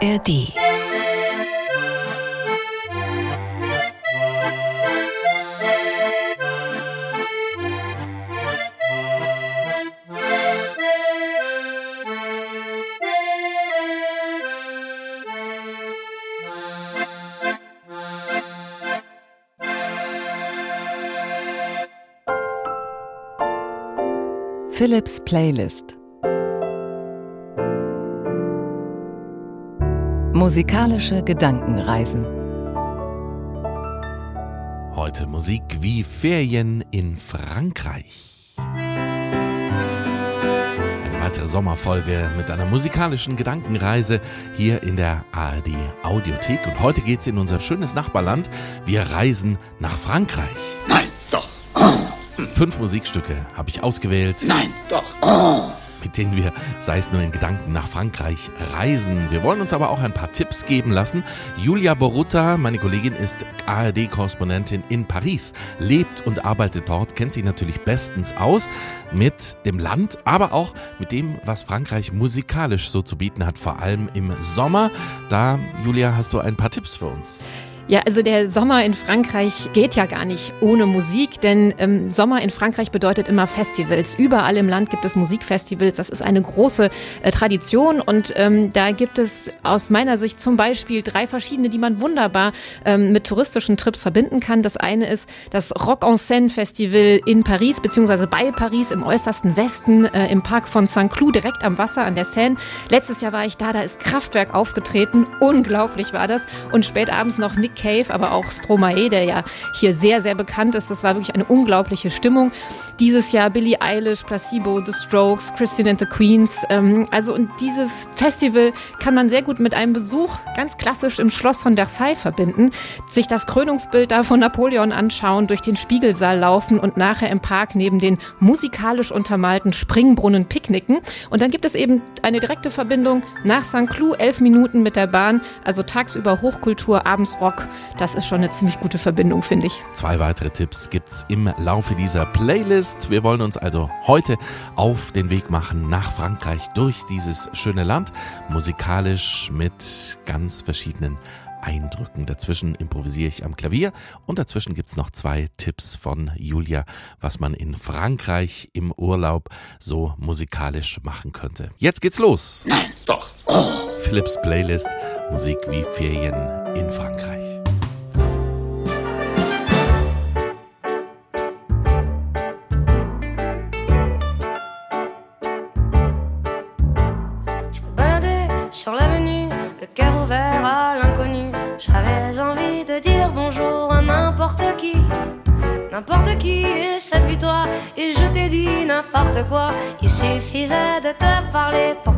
ARD. Philips Playlist Musikalische Gedankenreisen. Heute Musik wie Ferien in Frankreich. Eine weitere Sommerfolge mit einer musikalischen Gedankenreise hier in der ARD Audiothek. Und heute geht es in unser schönes Nachbarland. Wir reisen nach Frankreich. Nein, doch. Fünf Musikstücke habe ich ausgewählt. Nein, doch mit denen wir, sei es nur in Gedanken, nach Frankreich reisen. Wir wollen uns aber auch ein paar Tipps geben lassen. Julia Borutta, meine Kollegin, ist ARD-Korrespondentin in Paris, lebt und arbeitet dort, kennt sich natürlich bestens aus mit dem Land, aber auch mit dem, was Frankreich musikalisch so zu bieten hat, vor allem im Sommer. Da, Julia, hast du ein paar Tipps für uns. Ja, also der Sommer in Frankreich geht ja gar nicht ohne Musik, denn ähm, Sommer in Frankreich bedeutet immer Festivals. Überall im Land gibt es Musikfestivals. Das ist eine große äh, Tradition und ähm, da gibt es aus meiner Sicht zum Beispiel drei verschiedene, die man wunderbar ähm, mit touristischen Trips verbinden kann. Das eine ist das Rock en Seine Festival in Paris, beziehungsweise bei Paris im äußersten Westen äh, im Park von Saint-Cloud, direkt am Wasser an der Seine. Letztes Jahr war ich da, da ist Kraftwerk aufgetreten. Unglaublich war das. Und spät abends noch Nick Cave, aber auch Stromae, der ja hier sehr, sehr bekannt ist. Das war wirklich eine unglaubliche Stimmung. Dieses Jahr Billie Eilish, Placebo, The Strokes, Christine and the Queens. Ähm, also und dieses Festival kann man sehr gut mit einem Besuch ganz klassisch im Schloss von Versailles verbinden, sich das Krönungsbild da von Napoleon anschauen, durch den Spiegelsaal laufen und nachher im Park neben den musikalisch untermalten Springbrunnen picknicken. Und dann gibt es eben eine direkte Verbindung nach St. Cloud, elf Minuten mit der Bahn, also tagsüber Hochkultur, abends Rock. Das ist schon eine ziemlich gute Verbindung, finde ich. Zwei weitere Tipps gibt's im Laufe dieser Playlist ist. Wir wollen uns also heute auf den Weg machen nach Frankreich durch dieses schöne Land, musikalisch mit ganz verschiedenen Eindrücken. Dazwischen improvisiere ich am Klavier und dazwischen gibt es noch zwei Tipps von Julia, was man in Frankreich im Urlaub so musikalisch machen könnte. Jetzt geht's los. Nein, doch. Oh. Philips Playlist Musik wie Ferien in Frankreich. N'importe qui, puis toi, et je t'ai dit n'importe quoi. Il suffisait de te parler pour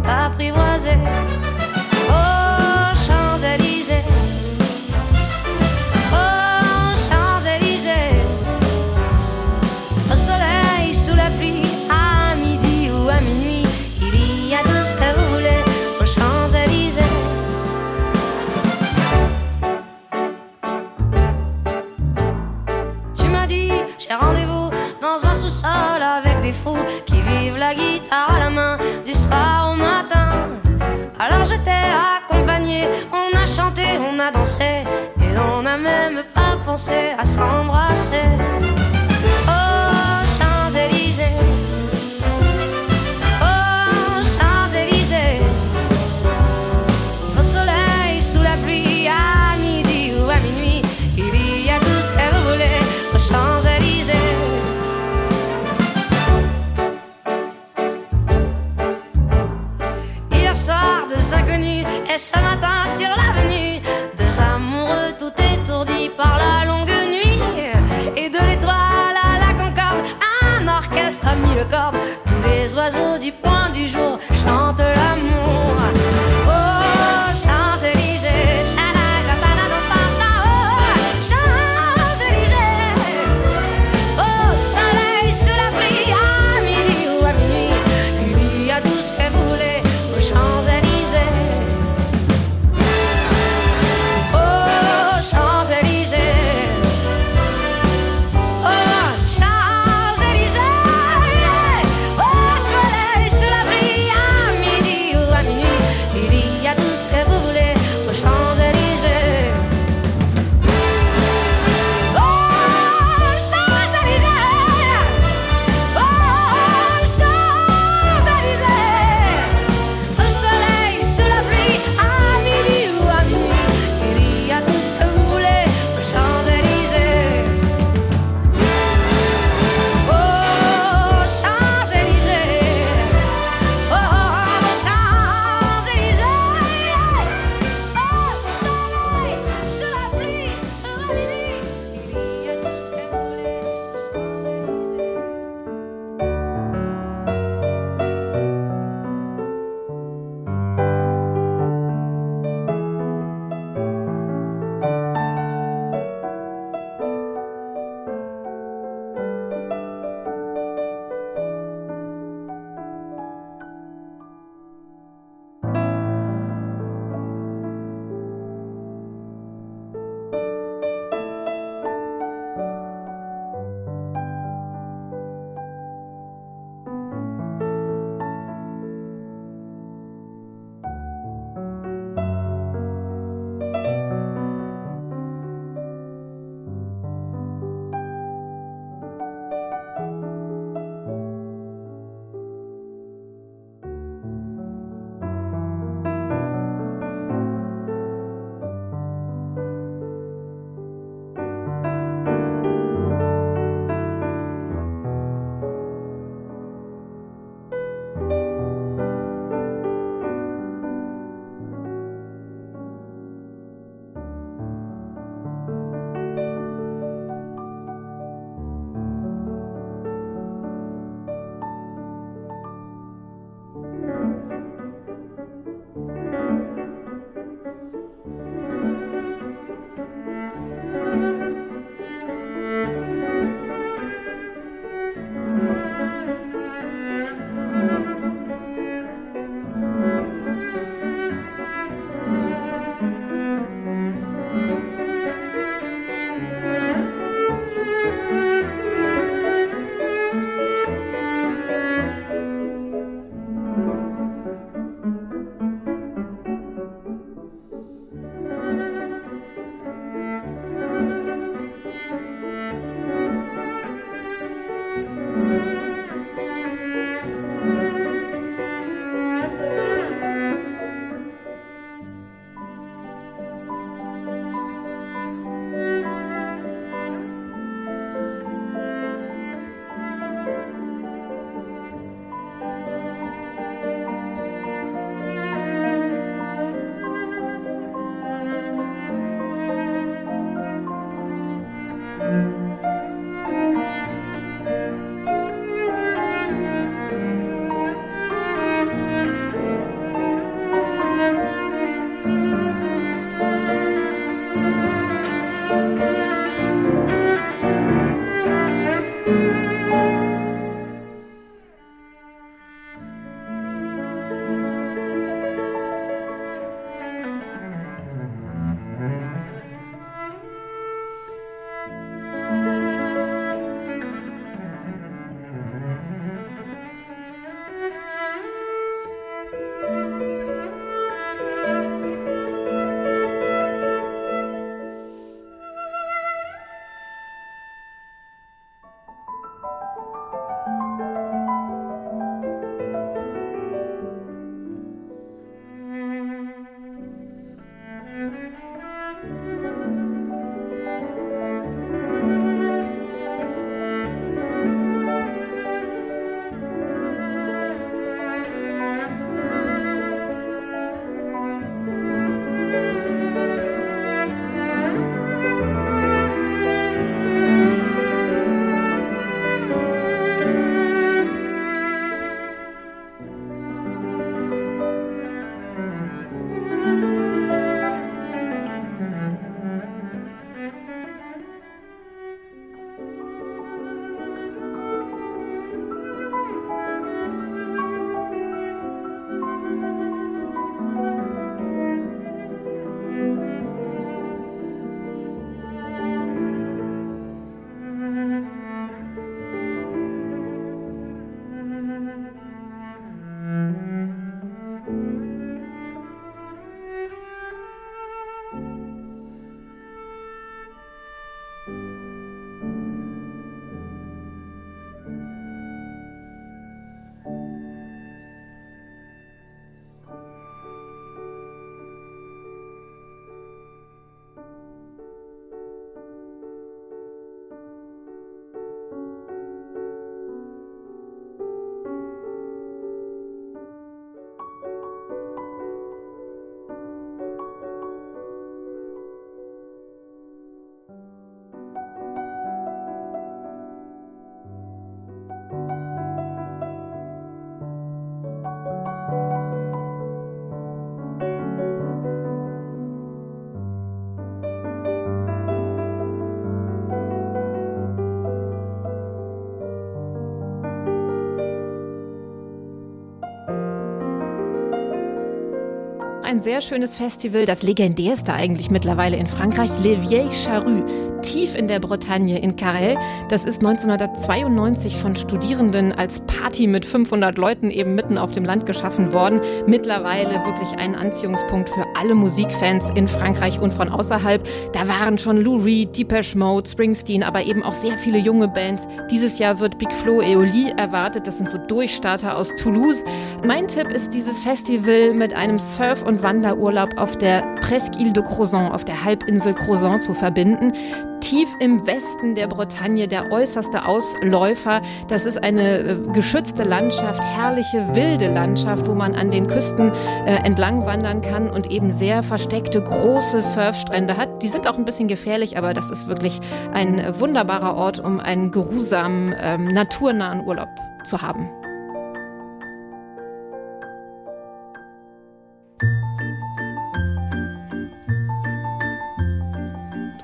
ein sehr schönes Festival, das legendärste eigentlich mittlerweile in Frankreich, Le Vieille Charrue tief in der Bretagne in Carrel. Das ist 1992 von Studierenden als Party mit 500 Leuten eben mitten auf dem Land geschaffen worden. Mittlerweile wirklich ein Anziehungspunkt für alle Musikfans in Frankreich und von außerhalb. Da waren schon Lou Reed, Depeche Mode, Springsteen, aber eben auch sehr viele junge Bands. Dieses Jahr wird Big Flo Eoli erwartet. Das sind so Durchstarter aus Toulouse. Mein Tipp ist dieses Festival mit einem Surf- und Wanderurlaub auf der Presqu'île de Crozon, auf der Halbinsel Crozon zu verbinden tief im Westen der Bretagne, der äußerste Ausläufer. Das ist eine äh, geschützte Landschaft, herrliche wilde Landschaft, wo man an den Küsten äh, entlang wandern kann und eben sehr versteckte große Surfstrände hat. Die sind auch ein bisschen gefährlich, aber das ist wirklich ein wunderbarer Ort, um einen geruhsamen, ähm, naturnahen Urlaub zu haben.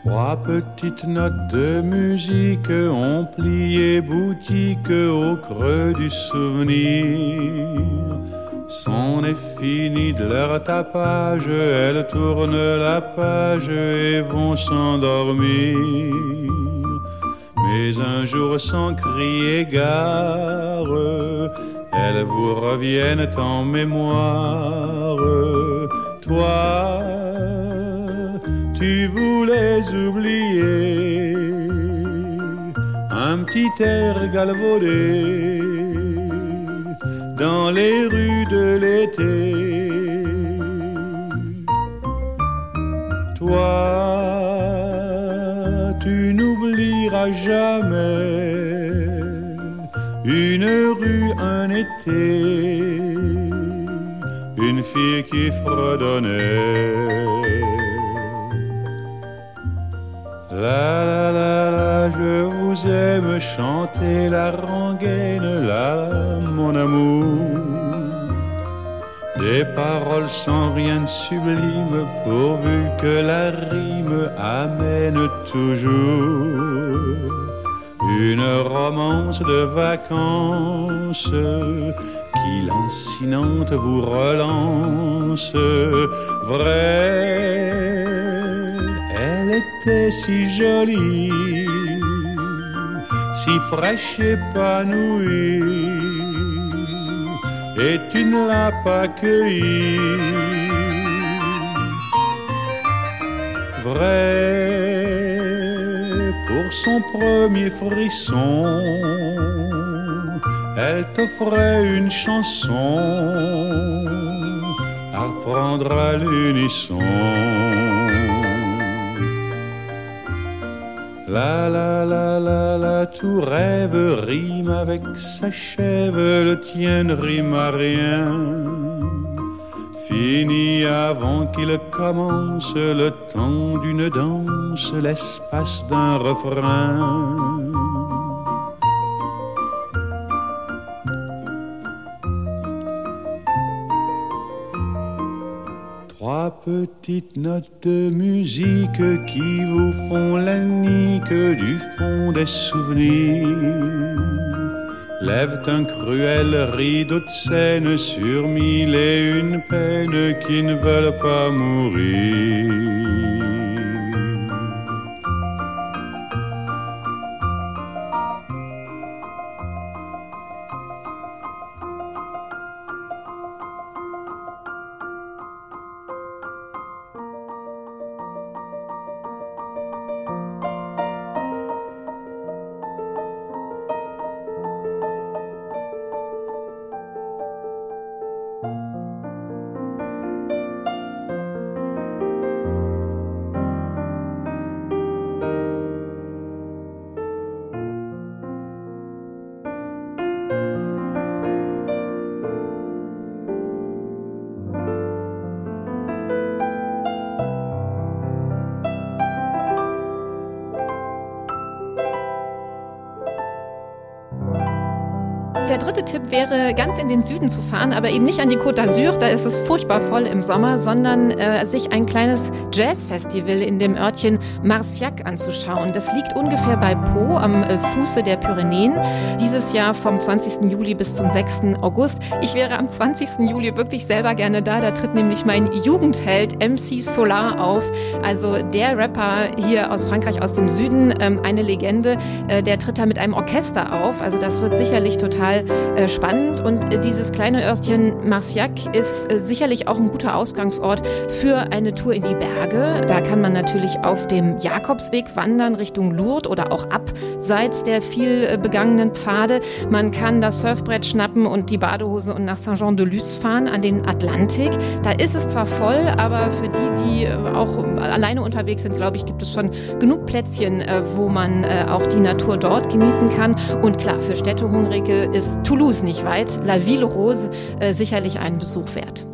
Trois petites notes de musique ont plié boutique au creux du souvenir. C'en est fini de leur tapage, elles tournent la page et vont s'endormir. Mais un jour sans crier gare, elles vous reviennent en mémoire. Toi, tu voulais oublier un petit air galvaudé dans les rues de l'été. Toi, tu n'oublieras jamais une rue, un été, une fille qui fredonnait. Chanter la rengaine, la mon amour. Des paroles sans rien de sublime, pourvu que la rime amène toujours une romance de vacances qui lancinante vous relance. Vrai, elle était si jolie, si fraîche épanouie, et tu ne l'as pas cueillie. Vrai, pour son premier frisson, elle t'offrait une chanson à reprendre à l'unisson. La la la la la, tout rêve rime avec s'achève, le tien ne rime à rien. Fini avant qu'il commence le temps d'une danse, l'espace d'un refrain. Petites notes de musique qui vous font la nique du fond des souvenirs. Lèvent un cruel rideau de scène sur mille et une peine qui ne veulent pas mourir. Der dritte Tipp wäre, ganz in den Süden zu fahren, aber eben nicht an die Côte d'Azur, da ist es furchtbar voll im Sommer, sondern äh, sich ein kleines Jazzfestival in dem Örtchen Marciac anzuschauen. Das liegt ungefähr bei Po am äh, Fuße der Pyrenäen. Dieses Jahr vom 20. Juli bis zum 6. August. Ich wäre am 20. Juli wirklich selber gerne da. Da tritt nämlich mein Jugendheld MC Solar auf. Also der Rapper hier aus Frankreich, aus dem Süden, ähm, eine Legende. Äh, der tritt da mit einem Orchester auf. Also das wird sicherlich total äh, spannend. Und äh, dieses kleine Örtchen Marciac ist äh, sicherlich auch ein guter Ausgangsort für eine Tour in die Berge. Da kann man natürlich auf dem Jakobsweg wandern Richtung Lourdes oder auch abseits der viel äh, begangenen Pfade. Man kann das Surfbrett schnappen und die Badehose und nach Saint-Jean-de-Luz fahren an den Atlantik. Da ist es zwar voll, aber für die, die äh, auch alleine unterwegs sind, glaube ich, gibt es schon genug Plätzchen, äh, wo man auch die Natur dort genießen kann. Und klar, für Städtehungrige ist Toulouse nicht weit, La Ville Rose, äh, sicherlich einen Besuch wert.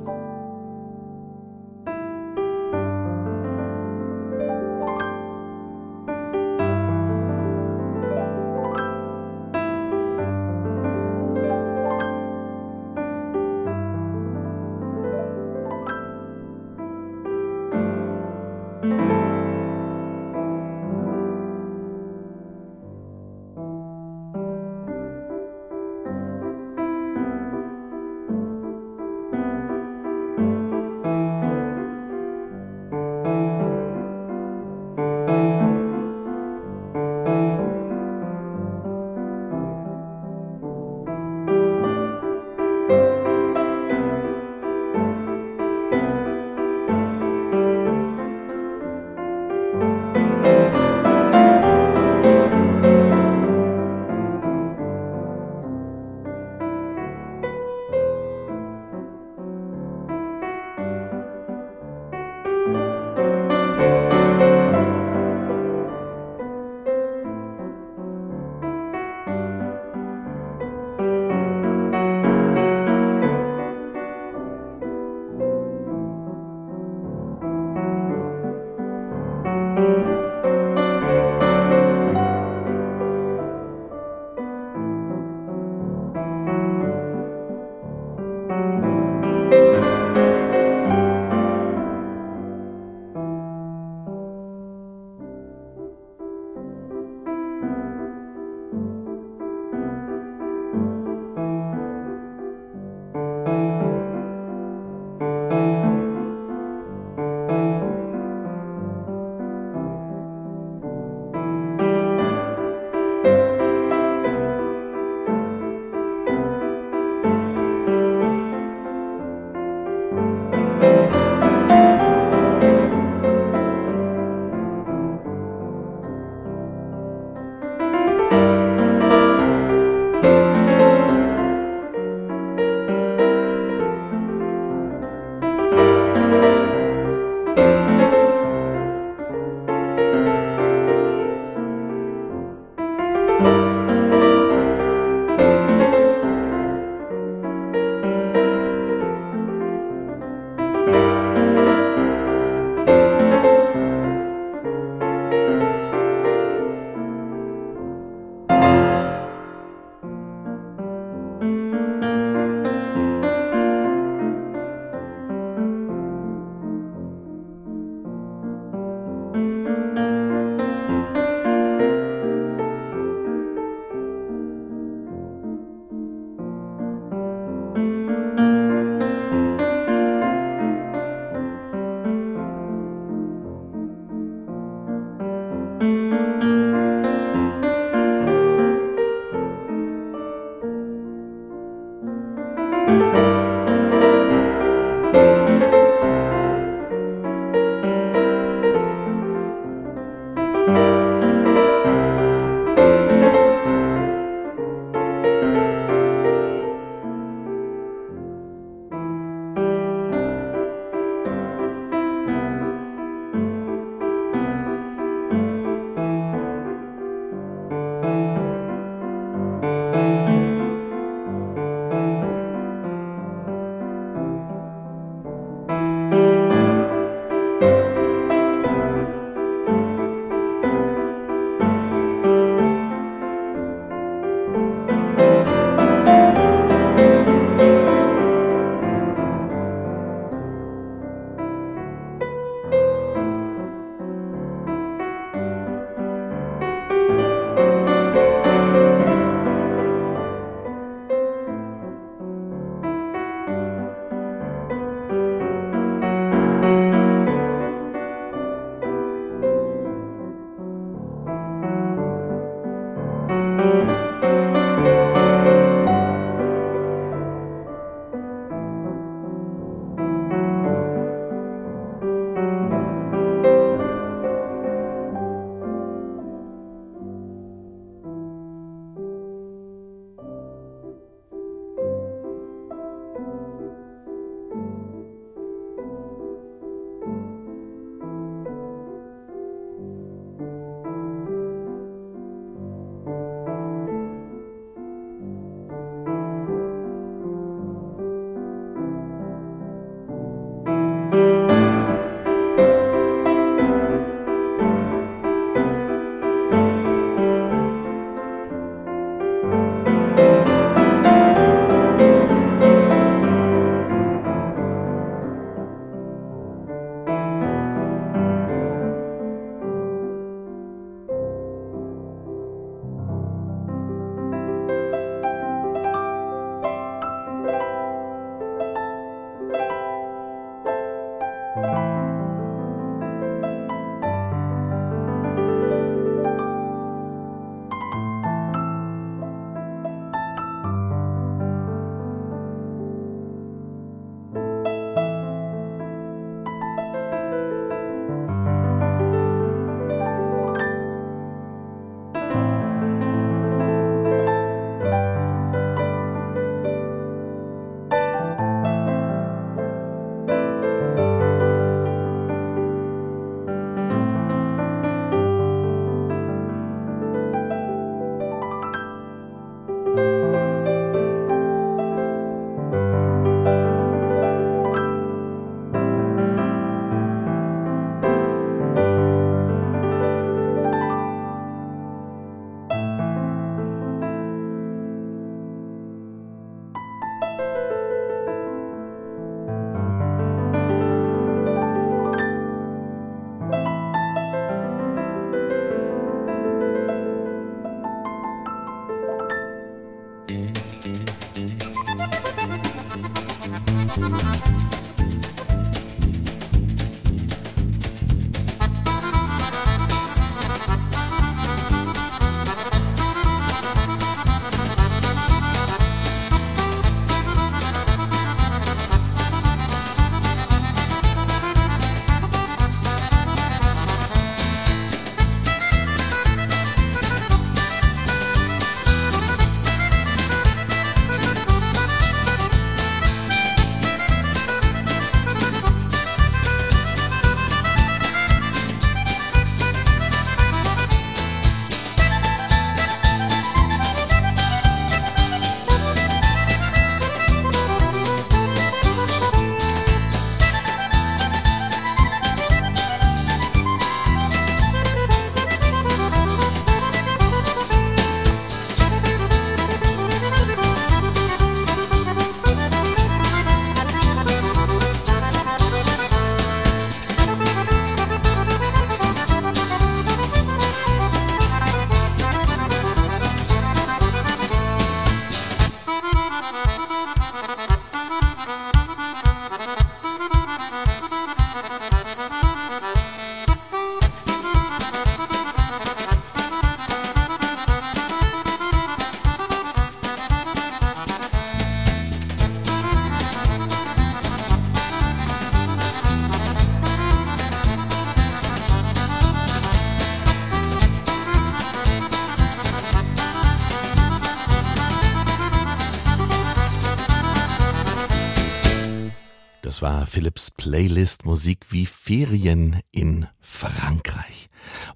Playlist Musik wie Ferien in Frankreich.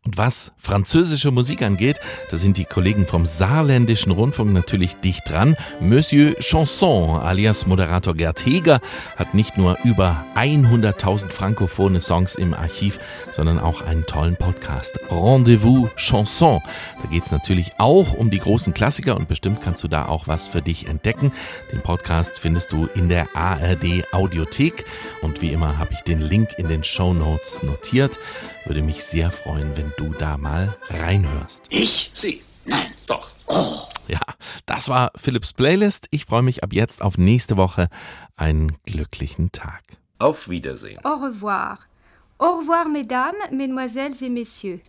Und was französische Musik angeht, da sind die Kollegen vom Saarländischen Rundfunk natürlich dicht dran. Monsieur Chanson alias Moderator Gerd Heger hat nicht nur über 100.000 frankophone Songs im Archiv, sondern auch einen tollen Podcast. Rendezvous Chanson. Da geht es natürlich auch um die großen Klassiker und bestimmt kannst du da auch was für dich entdecken. Den Podcast findest du in der ARD Audiothek und wie immer habe ich den Link in den Show Notes notiert. Würde mich sehr freuen, wenn du da mal reinhörst. Ich? Sie? Nein, doch. Oh. Ja, das war Philips Playlist. Ich freue mich ab jetzt auf nächste Woche. Einen glücklichen Tag. Auf Wiedersehen. Au revoir. Au revoir, mesdames, mesdemoiselles et messieurs.